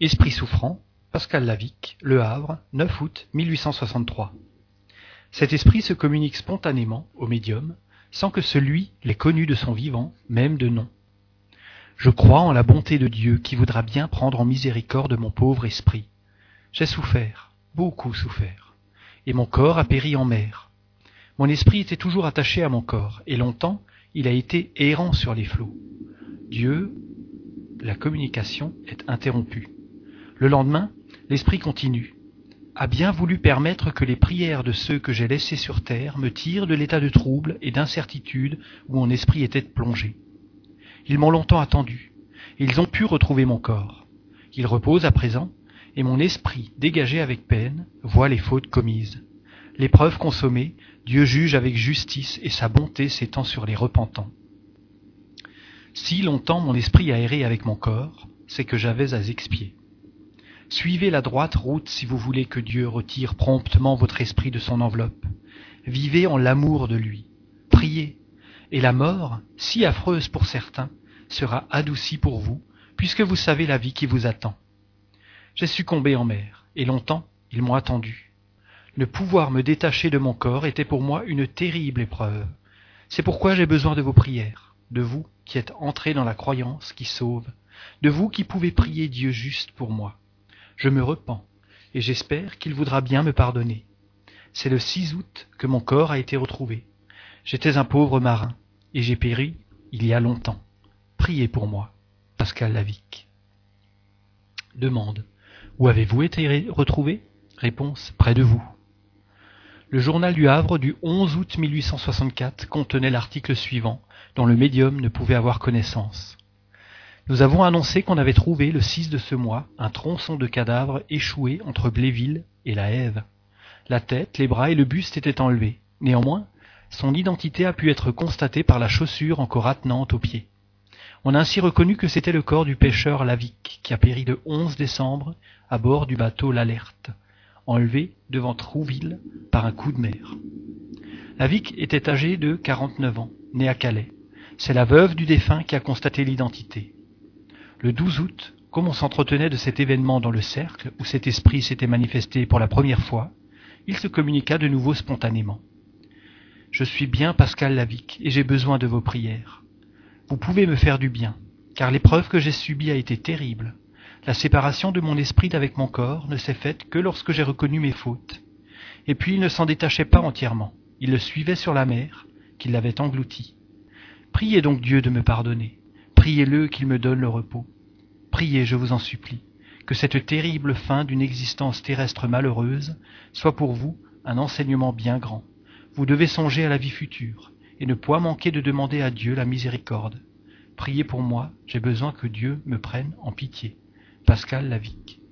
Esprit souffrant, Pascal Lavic, Le Havre, 9 août 1863. Cet esprit se communique spontanément au médium, sans que celui l'ait connu de son vivant, même de nom. Je crois en la bonté de Dieu qui voudra bien prendre en miséricorde mon pauvre esprit. J'ai souffert, beaucoup souffert, et mon corps a péri en mer. Mon esprit était toujours attaché à mon corps, et longtemps il a été errant sur les flots. Dieu, la communication est interrompue. Le lendemain, l'Esprit continue, a bien voulu permettre que les prières de ceux que j'ai laissés sur terre me tirent de l'état de trouble et d'incertitude où mon esprit était plongé. Ils m'ont longtemps attendu. Ils ont pu retrouver mon corps. Il repose à présent, et mon esprit, dégagé avec peine, voit les fautes commises. L'épreuve consommée, Dieu juge avec justice et sa bonté s'étend sur les repentants. Si longtemps mon esprit a erré avec mon corps, c'est que j'avais à expier. Suivez la droite route si vous voulez que Dieu retire promptement votre esprit de son enveloppe. Vivez en l'amour de lui. Priez. Et la mort, si affreuse pour certains, sera adoucie pour vous, puisque vous savez la vie qui vous attend. J'ai succombé en mer, et longtemps ils m'ont attendu. Ne pouvoir me détacher de mon corps était pour moi une terrible épreuve. C'est pourquoi j'ai besoin de vos prières, de vous qui êtes entrés dans la croyance qui sauve, de vous qui pouvez prier Dieu juste pour moi je me repens, et j'espère qu'il voudra bien me pardonner. C'est le 6 août que mon corps a été retrouvé. J'étais un pauvre marin, et j'ai péri il y a longtemps. Priez pour moi. Pascal Lavic. Demande. Où avez-vous été retrouvé? Réponse. Près de vous. Le journal du Havre du 11 août 1864 contenait l'article suivant, dont le médium ne pouvait avoir connaissance. Nous avons annoncé qu'on avait trouvé le 6 de ce mois un tronçon de cadavre échoué entre Bléville et la Hève. La tête, les bras et le buste étaient enlevés. Néanmoins, son identité a pu être constatée par la chaussure encore attenante au pied. On a ainsi reconnu que c'était le corps du pêcheur Lavic, qui a péri le 11 décembre à bord du bateau l'Alerte, enlevé devant Trouville par un coup de mer. Lavic était âgé de 49 ans, né à Calais. C'est la veuve du défunt qui a constaté l'identité. Le 12 août, comme on s'entretenait de cet événement dans le cercle où cet esprit s'était manifesté pour la première fois, il se communiqua de nouveau spontanément. Je suis bien Pascal Lavic et j'ai besoin de vos prières. Vous pouvez me faire du bien, car l'épreuve que j'ai subie a été terrible. La séparation de mon esprit d'avec mon corps ne s'est faite que lorsque j'ai reconnu mes fautes. Et puis il ne s'en détachait pas entièrement. Il le suivait sur la mer, qui l'avait englouti. Priez donc Dieu de me pardonner. Priez-le qu'il me donne le repos. Priez, je vous en supplie, que cette terrible fin d'une existence terrestre malheureuse soit pour vous un enseignement bien grand. Vous devez songer à la vie future, et ne point manquer de demander à Dieu la miséricorde. Priez pour moi, j'ai besoin que Dieu me prenne en pitié. Pascal Lavic.